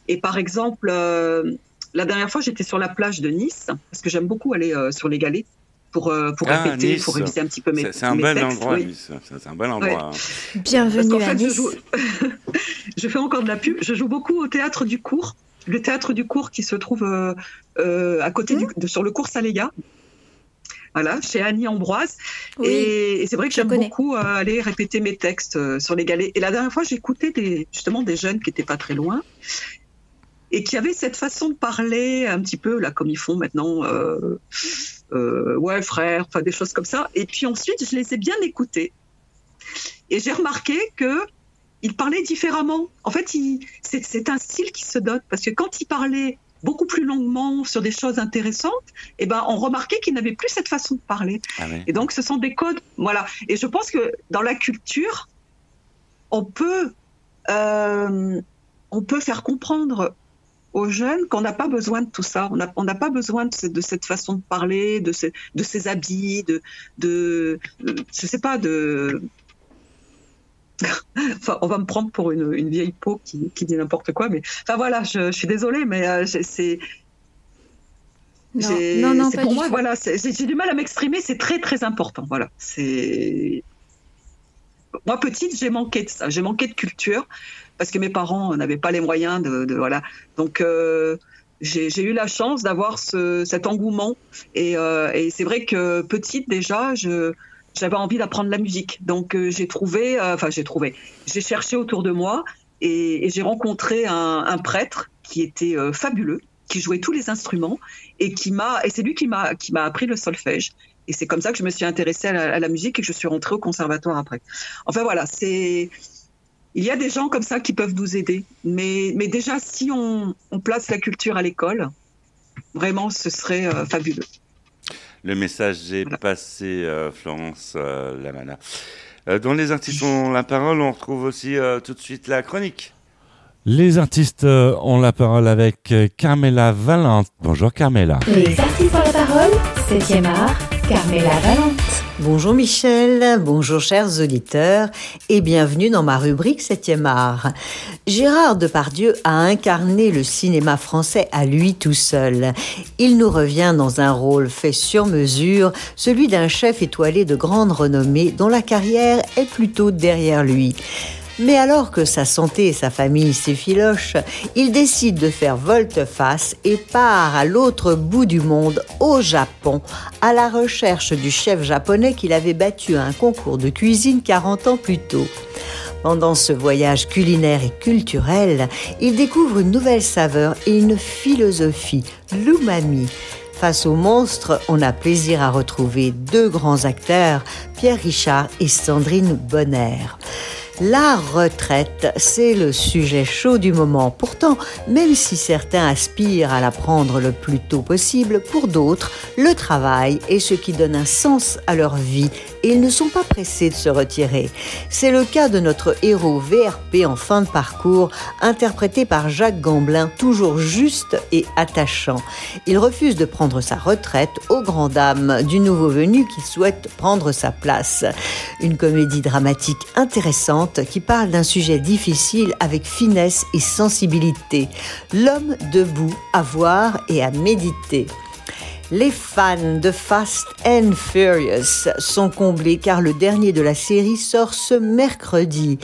Et par exemple, euh, la dernière fois j'étais sur la plage de Nice parce que j'aime beaucoup aller euh, sur les galets pour pour Ah, répéter, Nice. pour réviser un petit peu mes. C'est c'est un mes bel textes, endroit, oui. Nice. C'est un bel endroit. Bienvenue à fait, je Nice. joue- je fais encore de la pub. Je joue beaucoup au théâtre du cours. Le théâtre du cours qui se trouve euh, euh, à côté du, de- sur le cours Saléga. Voilà, chez Annie Ambroise. Oui, et et c'est vrai que j'aime beaucoup euh, aller répéter mes textes euh, sur les galets. Et la dernière fois, j'écoutais des, justement des jeunes qui n'étaient pas très loin et qui avaient cette façon de parler un petit peu là comme ils font maintenant. euh, ouais, frère, enfin des choses comme ça. Et puis ensuite, je les ai bien écoutés. Et j'ai remarqué que il parlait différemment. En fait, c'est un style qui se dote parce que quand il parlait beaucoup plus longuement sur des choses intéressantes, eh ben, on remarquait qu'il n'avait plus cette façon de parler. Ah. Et donc, ce sont des codes. Voilà. Et je pense que dans la culture, on peut, euh, on peut faire comprendre aux jeunes qu'on n'a pas besoin de tout ça. On n'a pas besoin de, ce- de cette façon de parler, de, ces- de ces habits, de, de, de- je sais pas, de. Enfin, on va me prendre pour une, une vieille peau qui, qui dit n'importe quoi, mais enfin voilà, je, je suis désolée, mais euh, c'est Non, non, non, c'est pas pour du moi, tout. voilà, j'ai du mal à m'exprimer, c'est très très important. Voilà, c'est moi petite, j'ai manqué de ça, j'ai manqué de culture parce que mes parents n'avaient pas les moyens de, de- voilà. Donc euh, j'ai j'ai eu la chance d'avoir ce, cet engouement et, euh, et c'est vrai que petite déjà, je j'avais envie d'apprendre la musique. Donc euh, j'ai trouvé, euh, enfin j'ai trouvé, j'ai cherché autour de moi et, j'ai rencontré un, prêtre qui était euh, fabuleux, qui jouait tous les instruments et qui m'a et c'est lui qui m'a qui m'a appris le solfège. Et c'est comme ça que je me suis intéressée à la, musique et que je suis rentrée au conservatoire après. Enfin voilà, c'est il y a des gens comme ça qui peuvent nous aider. Mais, mais déjà, si on, on place la culture à l'école, vraiment, ce serait fabuleux. Le message est passé, euh, Florence euh, Lamana. Euh, dans les artistes ont la parole, on retrouve aussi euh, tout de suite la chronique. Les artistes ont la parole avec Carmela Valente. Bonjour Carmela. Les artistes ont la parole, 7e art, Carmela Valente. Bonjour Michel, bonjour chers auditeurs et bienvenue dans ma rubrique 7e art. Gérard Depardieu a incarné le cinéma français à lui tout seul. Il nous revient dans un rôle fait sur mesure, celui d'un chef étoilé de grande renommée dont la carrière est plutôt derrière lui. Mais alors que sa santé et sa famille s'effilochent, il décide de faire volte-face et part à l'autre bout du monde, au Japon, à la recherche du chef japonais qu'il avait battu à un concours de cuisine 40 ans plus tôt. Pendant ce voyage culinaire et culturel, il découvre une nouvelle saveur et une philosophie, l'umami. Face au monstre, on a plaisir à retrouver deux grands acteurs, Pierre Richard et Sandrine Bonner. La retraite, c'est le sujet chaud du moment. Pourtant, même si certains aspirent à la prendre le plus tôt possible, pour d'autres, le travail est ce qui donne un sens à leur vie et ils ne sont pas pressés de se retirer. C'est le cas de notre héros VRP en fin de parcours, interprété par Jacques Gamblin, toujours juste et attachant. Il refuse de prendre sa retraite aux grand dames du nouveau venu qui souhaite prendre sa place. Une comédie dramatique intéressante qui parle d'un sujet difficile avec finesse et sensibilité. L'homme debout à voir et à méditer. Les fans de Fast and Furious sont comblés car le dernier de la série sort ce mercredi.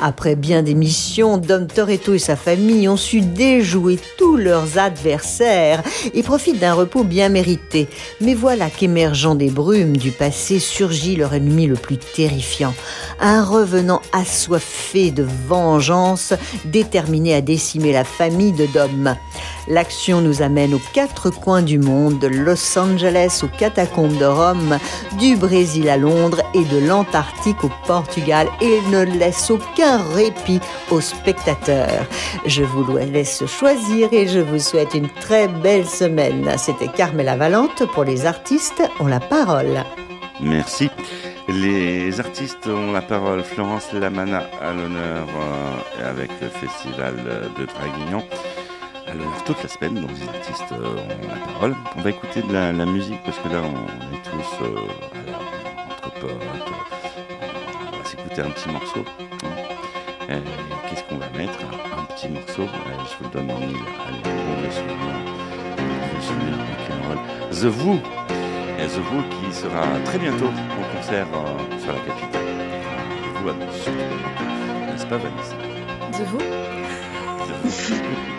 Après bien des missions, Dom Toretto et sa famille ont su déjouer tous leurs adversaires et profitent d'un repos bien mérité. Mais voilà qu'émergeant des brumes du passé surgit leur ennemi le plus terrifiant. Un revenant assoiffé de vengeance, déterminé à décimer la famille de Dom. L'action nous amène aux quatre coins du monde, de Los Angeles aux catacombes de Rome, du Brésil à Londres et de l'Antarctique au Portugal et ne laisse aucun répit aux spectateurs. Je vous laisse choisir et je vous souhaite une très belle semaine. C'était Carmela Valente pour les artistes ont la parole. Merci. Les artistes ont la parole. Florence Lamana à l'honneur euh, avec le festival de Draguignan. À l'honneur toute la semaine, donc les artistes euh, ont la parole. On va écouter de la, la musique parce que là on est tous euh, entre potes. On va s'écouter un petit morceau. Euh, Qu'est-ce qu'on va mettre? Un, petit morceau. Euh, je vous le donne en mille. Allez, on souvenir. On. The. Et The Who qui sera très bientôt au concert euh, sur la capitale. Vous surtout. N'est-ce pas Vanessa? The Who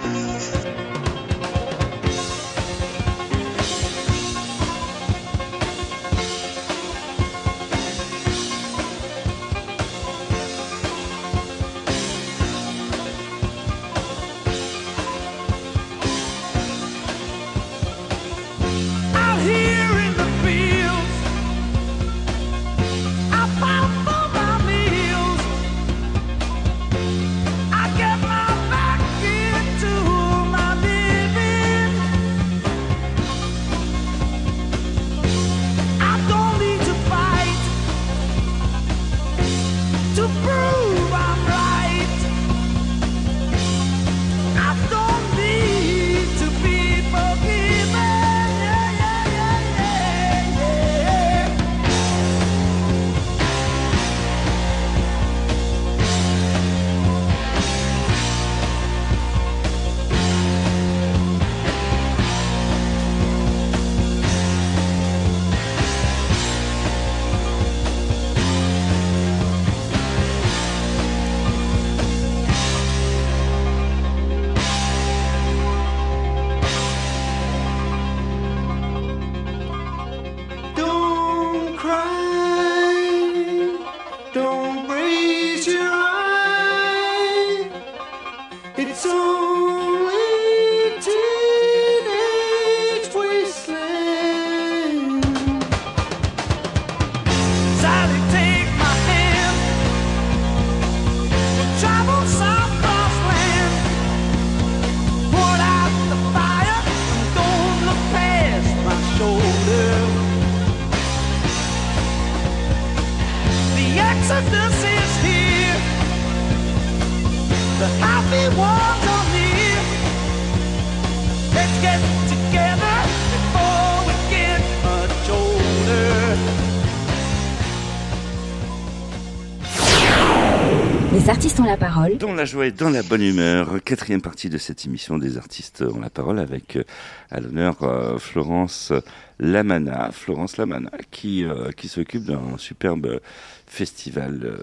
Les artistes ont la parole. Dans la joie et dans la bonne humeur, quatrième partie de cette émission des artistes ont la parole avec euh, à l'honneur euh, Florence Lamana, Florence Lamana qui euh, qui s'occupe d'un superbe festival.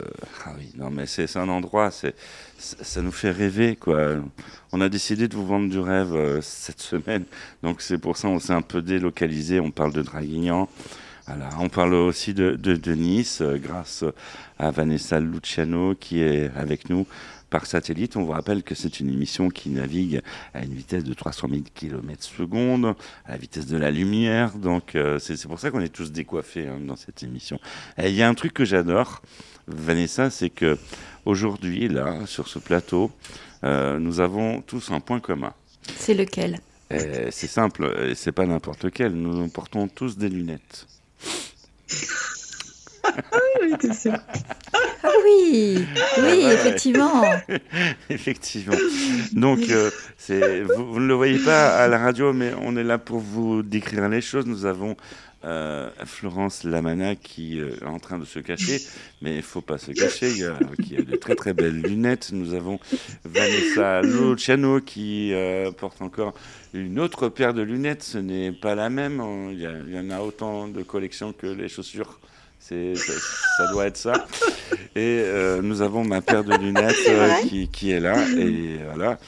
ah oui, non mais c'est un endroit, c'est ça nous fait rêver quoi. On a décidé de vous vendre du rêve cette semaine, donc c'est pour ça on s'est un peu délocalisé. On parle de Draguignan. Voilà, on parle aussi de, de, de Nice euh, grâce à Vanessa Luciano qui est avec nous par satellite. On vous rappelle que c'est une émission qui navigue à une vitesse de 300 000 km secondes, à la vitesse de la lumière. Donc euh, c'est pour ça qu'on est tous décoiffés hein, dans cette émission. Et il y a un truc que j'adore, Vanessa, c'est que aujourd'hui, là, sur ce plateau, euh, nous avons tous un point commun. C'est lequel? C'est simple, c'est pas n'importe lequel. Nous portons tous des lunettes. Ah oui, oui, Ouais. effectivement. Effectivement. Donc, euh, c'est, vous, vous ne le voyez pas à la radio, mais on est là pour vous décrire les choses. Nous avons euh, Florence Lamana qui euh, est en train de se cacher, mais il faut pas se cacher, il y a, qui a de très très belles lunettes. Nous avons Vanessa Luciano qui euh, porte encore une autre paire de lunettes. Ce n'est pas la même. On- Il y, en a autant de collections que les chaussures. C'est, ça, ça doit être ça. Et euh, nous avons ma paire de lunettes euh, qui, qui est là. Et voilà.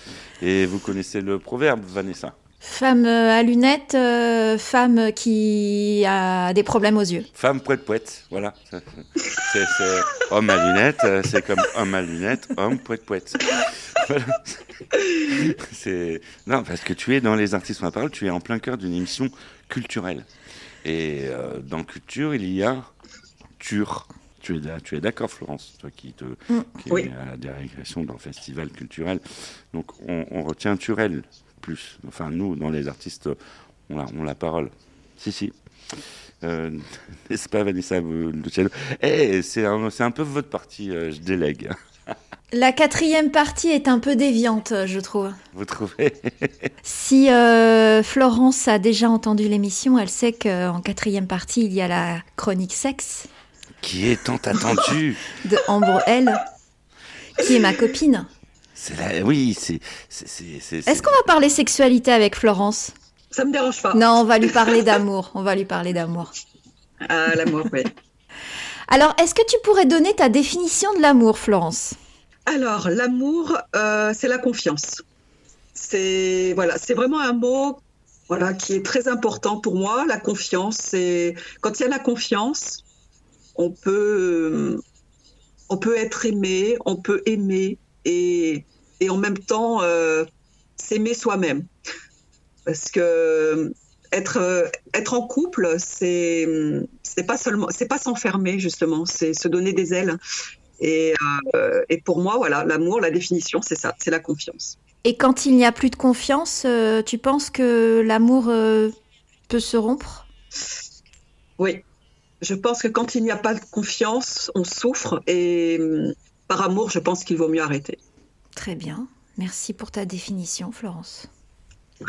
Et vous connaissez le proverbe, Vanessa? Femme à lunettes, euh, femme qui a des problèmes aux yeux. Femme poète poète, voilà. C'est, homme à lunettes, c'est comme homme à lunettes, homme poète poète. Voilà. C'est non parce que tu es dans les artistes la parole, tu es en plein cœur d'une émission culturelle. Et euh, dans culture, il y a tur. Tu es, tu es d'accord, Florence, toi qui, te, Mm, qui oui. est à la direction d'un festival culturel. Donc on, on retient Turel plus. Enfin, nous, dans les artistes, on a, on a la parole. Si, si. Euh, N'est-ce pas, Vanessa Luciano Eh, c'est un, c'est un peu votre partie, euh, je délègue. La quatrième partie est un peu déviante, je trouve. Vous trouvez? Si euh, Florence a déjà entendu l'émission, elle sait qu'en quatrième partie, il y a la chronique sexe Qui est tant attendu de Ambre L, qui est ma copine. C'est la... Oui, c'est- Est-ce qu'on va parler sexualité avec Florence? Ça me dérange pas. Non, on va lui parler d'amour. On va lui parler d'amour. Ah, l'amour, oui. Alors, est-ce que tu pourrais donner ta définition de l'amour, Florence? Alors, l'amour, euh, c'est la confiance. C'est voilà, c'est vraiment un mot voilà qui est très important pour moi. La confiance, c'est quand il y a la confiance, on peut on peut être aimé, on peut aimer et et en même temps euh, s'aimer soi-même. Parce que être euh, être en couple, c'est c'est pas seulement c'est pas s'enfermer justement, c'est se donner des ailes. Et, euh, et pour moi, voilà, l'amour, la définition, c'est ça, c'est la confiance. Et quand il n'y a plus de confiance, euh, tu penses que l'amour euh, peut se rompre? Oui, je pense que quand il n'y a pas de confiance, on souffre et hum, par amour, je pense qu'il vaut mieux arrêter. Très bien. Merci pour ta définition, Florence.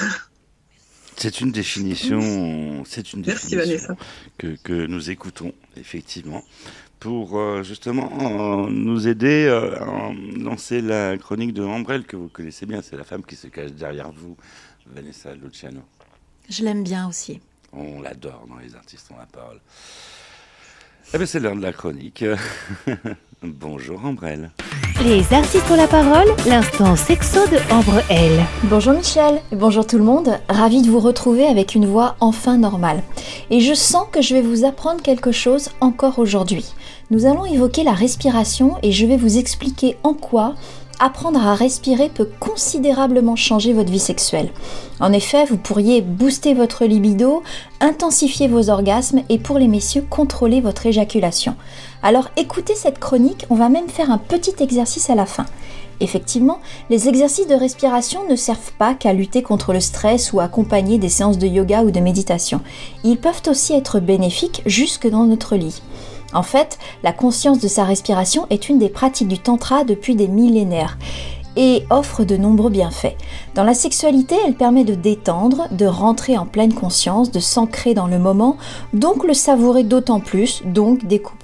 C'est une définition, c'est une Merci, définition Vanessa. que, que nous écoutons effectivement pour euh, justement euh, nous aider euh, à lancer la chronique de Ambrelle que vous connaissez bien. C'est la femme qui se cache derrière vous, Vanessa Luciano. Je l'aime bien aussi. On l'adore dans les artistes ont la parole. Eh bien, c'est l'heure de la chronique. Bonjour Ambrelle. Les artistes ont la parole, l'instant sexo de Ambre L. Bonjour Michel et bonjour tout le monde. Ravi de vous retrouver avec une voix enfin normale. Et je sens que je vais vous apprendre quelque chose encore aujourd'hui. Nous allons évoquer la respiration et je vais vous expliquer en quoi apprendre à respirer peut considérablement changer votre vie sexuelle. En effet, vous pourriez booster votre libido, intensifier vos orgasmes et pour les messieurs, contrôler votre éjaculation. Alors écoutez cette chronique, on va même faire un petit exercice à la fin. Effectivement, les exercices de respiration ne servent pas qu'à lutter contre le stress ou accompagner des séances de yoga ou de méditation. Ils peuvent aussi être bénéfiques jusque dans notre lit. En fait, la conscience de sa respiration est une des pratiques du tantra depuis des millénaires et offre de nombreux bienfaits. Dans la sexualité, elle permet de détendre, de rentrer en pleine conscience, de s'ancrer dans le moment, donc le savourer d'autant plus, donc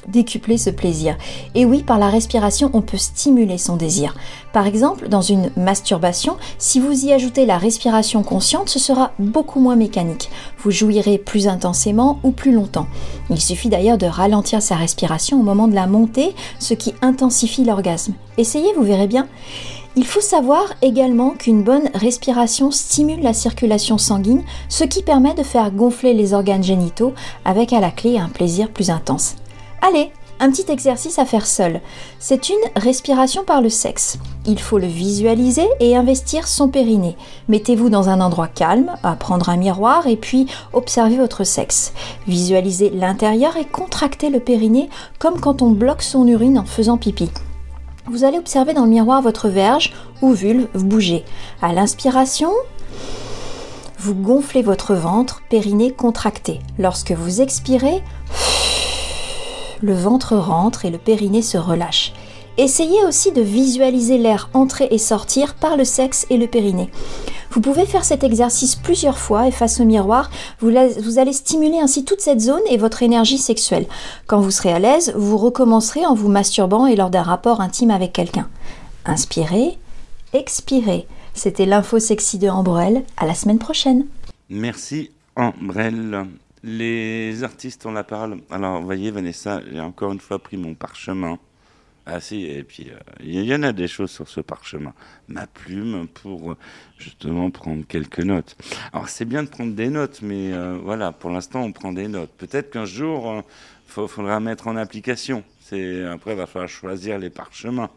décupler ce plaisir. Et oui, par la respiration, on peut stimuler son désir. Par exemple, dans une masturbation, si vous y ajoutez la respiration consciente, ce sera beaucoup moins mécanique. Vous jouirez plus intensément ou plus longtemps. Il suffit d'ailleurs de ralentir sa respiration au moment de la montée, ce qui intensifie l'orgasme. Essayez, vous verrez bien. Il faut savoir également qu'une bonne respiration stimule la circulation sanguine, ce qui permet de faire gonfler les organes génitaux avec à la clé un plaisir plus intense. Allez, un petit exercice à faire seul. C'est une respiration par le sexe. Il faut le visualiser et investir son périnée. Mettez-vous dans un endroit calme, à prendre un miroir et puis observez votre sexe. Visualisez l'intérieur et contractez le périnée comme quand on bloque son urine en faisant pipi. Vous allez observer dans le miroir votre verge ou vulve bouger. À l'inspiration, vous gonflez votre ventre, périnée contracté. Lorsque vous expirez, le ventre rentre et le périnée se relâche. Essayez aussi de visualiser l'air entrer et sortir par le sexe et le périnée. Vous pouvez faire cet exercice plusieurs fois et face au miroir, vous, allez stimuler ainsi toute cette zone et votre énergie sexuelle. Quand vous serez à l'aise, vous recommencerez en vous masturbant et lors d'un rapport intime avec quelqu'un. Inspirez, expirez. C'était l'info sexy de Ambrelle. À la semaine prochaine. Merci Ambrelle. Les artistes ont la parole. Alors, voyez, Vanessa, j'ai encore une fois pris mon parchemin. Ah si, et puis euh, il y en a des choses sur ce parchemin. Ma plume pour euh, justement prendre quelques notes. Alors c'est bien de prendre des notes, mais euh, voilà, pour l'instant on prend des notes. Peut-être qu'un jour, il faudra mettre en application. C'est Après, il va falloir choisir les parchemins.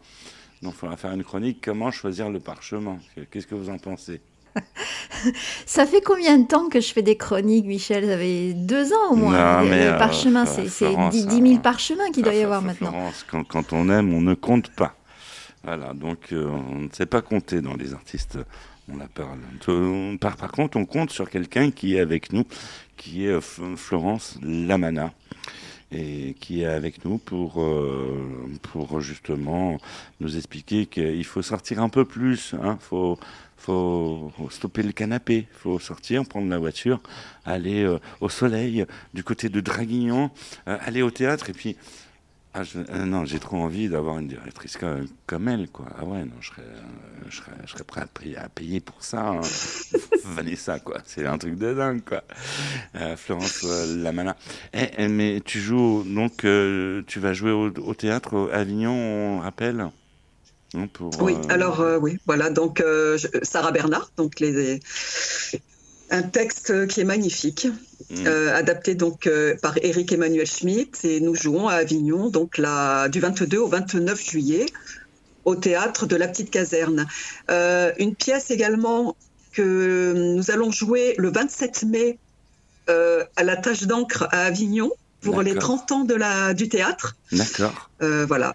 Donc il faudra faire une chronique, comment choisir le parchemin. Qu'est-ce que vous en pensez? Ça fait combien de temps que je fais des chroniques, Michel? Ça fait deux ans au moins. Non, mais, euh, parchemins, Florence, c'est c'est Florence, 10, 10 000 parchemins qu'il doit y avoir maintenant. Florence, quand, quand on aime, on ne compte pas. Voilà, donc euh, on ne sait pas compter dans les artistes. On la parle. Par, par contre, on compte sur quelqu'un qui est avec nous, qui est euh, Florence Lamana, et qui est avec nous pour, euh, pour justement nous expliquer qu'il faut sortir un peu plus. Il faut, faut stopper le canapé, faut sortir, prendre la voiture, aller euh, au soleil du côté de Draguignan, euh, aller au théâtre et puis ah, euh, non, j'ai trop envie d'avoir une directrice comme, comme elle, quoi. Ah ouais, non, je serais, je serais, prêt à payer, pour ça. hein. Vanessa, quoi. C'est un truc de dingue, quoi. Florence Lamana. Eh, eh, mais tu joues, donc, tu vas jouer au, théâtre Avignon, on rappelle Non, pour, Oui, euh, alors euh, oui, voilà, donc euh, je- Sarah Bernard, donc les, un texte qui est magnifique, Mm. euh, adapté donc euh, par Éric Emmanuel Schmitt, et nous jouons à Avignon, donc la, du 22 au 29 juillet, au théâtre de la Petite Caserne. Euh, une pièce également que nous allons jouer le 27 mai à la Tâche d'encre à Avignon pour les D'accord. 30 ans de la, du théâtre. D'accord. Voilà.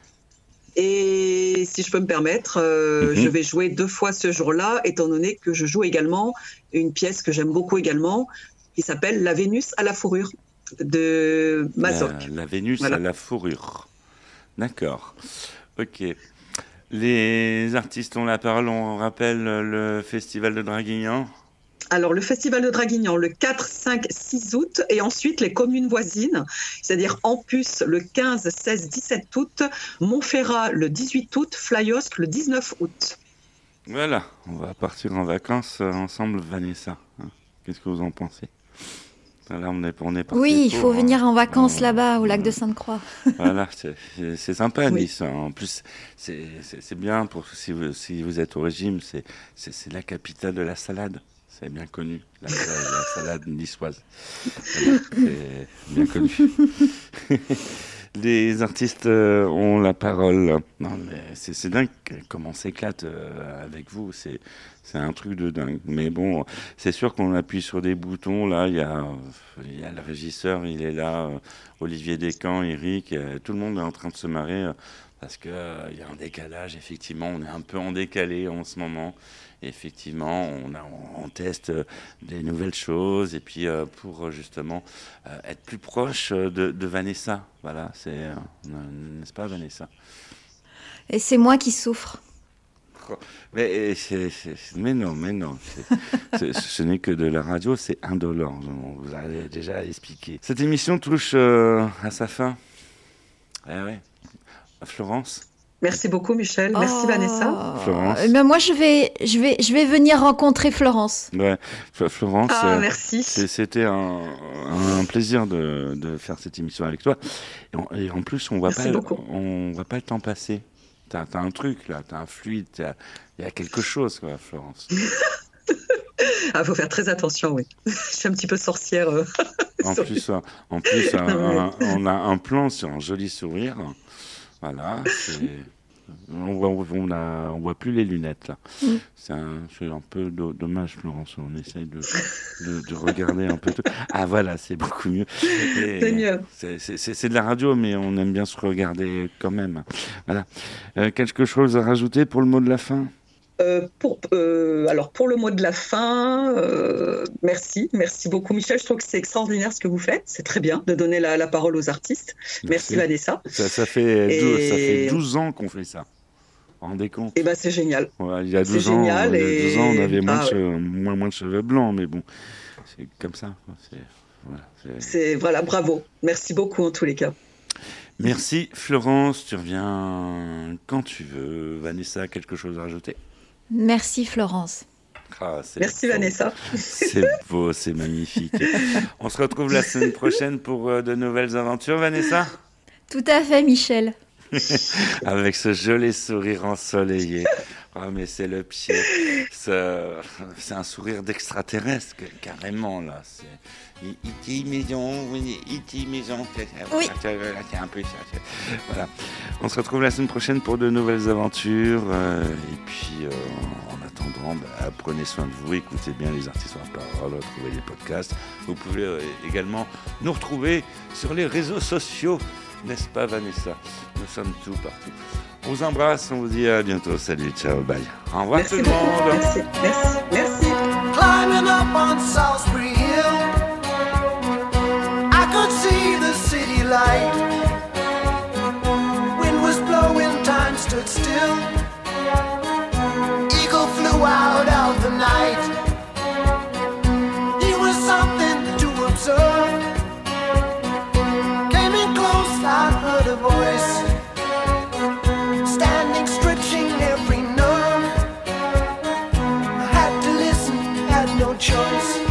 Et si je peux me permettre, euh, Mhm. je vais jouer deux fois ce jour-là, étant donné que je joue également une pièce que j'aime beaucoup également, qui s'appelle La Vénus à la fourrure de Mazoc. La, la Vénus Voilà. à la fourrure. D'accord. Ok. Les artistes ont la parole. On rappelle le festival de Draguignan. Alors, le Festival de Draguignan, le 4, 5, 6 août, et ensuite les communes voisines, c'est-à-dire Ampus le 15, 16, 17 août, Montferrat le 18 août, Flyosque le 19 août. Voilà, on va partir en vacances euh, ensemble, Vanessa. hein. Qu'est-ce que vous en pensez? Là, on est, on est parti Oui, il faut hein. venir en vacances là-bas, au lac de Sainte-Croix. Voilà, c'est- sympa Oui. Nice. hein. En plus, c'est bien pour si vous, si vous êtes au régime, c'est la capitale de la salade. C'est bien connu, la, la- la salade niçoise. C'est bien connu. Les artistes euh, ont la parole. Non, mais c'est dingue comment s'éclate euh, avec vous. C'est un truc de dingue. Mais bon, c'est sûr qu'on appuie sur des boutons. Là, il y a, y a le régisseur, il est là. euh, Olivier Descamps, Eric, tout le monde est en train de se marrer parce euh, il y a un décalage. Effectivement, on est un peu en décalé en ce moment. Effectivement, on, a, on teste euh, des nouvelles choses et puis euh, pour euh, justement être plus proche de, de Vanessa. Voilà, c'est n'est-ce pas Vanessa? Et c'est moi qui souffre. mais, c'est- mais non, mais non. ce n'est que de la radio, c'est indolore. On vous a déjà expliqué. Cette émission touche euh, à sa fin. Eh ouais. Florence? Merci beaucoup, Michel. Merci, Oh. Vanessa. Florence ben, moi, je vais, je, vais, je vais venir rencontrer Florence. Ouais, Fl- Florence. Ah, euh, merci. C'était un, un plaisir de, de faire cette émission avec toi. Et en, et en plus, on on voit pas le temps passer. t'as as un truc là, t'as un fluide, t'as- il y a quelque chose, quoi, Florence. Ah, faut faire très attention, oui. Je suis un petit peu sorcière. euh. En plus, euh, en plus un- un- on a un plan sur un joli sourire. Voilà, c'est- on voit, on, a, on voit plus les lunettes là. Mm. C'est un, peu do- dommage, Florence. On essaye de, de, de regarder un peu. tout. Ah voilà, c'est beaucoup mieux. C'est mieux. c'est de la radio, mais on aime bien se regarder quand même. Voilà. Euh, quelque chose à rajouter pour le mot de la fin? Euh, pour, euh, alors pour le mot de la fin, euh, merci, merci beaucoup Michel. Je trouve que c'est extraordinaire ce que vous faites. C'est très bien de donner la, la parole aux artistes. Merci, Vanessa. Ça, ça, fait, Et- 12, ça fait 12 ans qu'on fait ça. Vous vous rendez compte Et ben c'est génial. Ouais, il y a C'est 12 ans, génial il y a et- 12 ans, on avait moins, Ah de cheveux, moins, moins de cheveux blancs, mais bon, c'est comme ça. quoi. C'est- voilà, c'est- C'est voilà, bravo. Merci beaucoup en tous les cas. Merci Florence, tu reviens quand tu veux. Vanessa, quelque chose à rajouter? Merci Florence. Ah, Merci beau. Vanessa. C'est beau, c'est magnifique. On se retrouve la semaine prochaine pour euh, de nouvelles aventures, Vanessa? Tout à fait Michel. Avec ce joli sourire ensoleillé. Ah, mais c'est le pied. C'est un sourire d'extraterrestre, carrément, là. E.T. maison, E.T. maison. Oui. C'est un peu Voilà. On se retrouve la semaine prochaine pour de nouvelles aventures. euh, et puis, euh, en attendant, bah, prenez soin de vous, écoutez bien les artistes en parole, retrouvez les podcasts. Vous pouvez euh, également nous retrouver sur les réseaux sociaux. N'est-ce pas, Vanessa? Nous sommes tout partout. On vous embrasse, on vous dit à bientôt. Salut, ciao, bye. Au revoir merci tout le monde. Merci, merci, merci. Climbing up on Salisbury Hill, I could see the city light. Wind was blowing, time stood still. Eagle flew out, out. choice.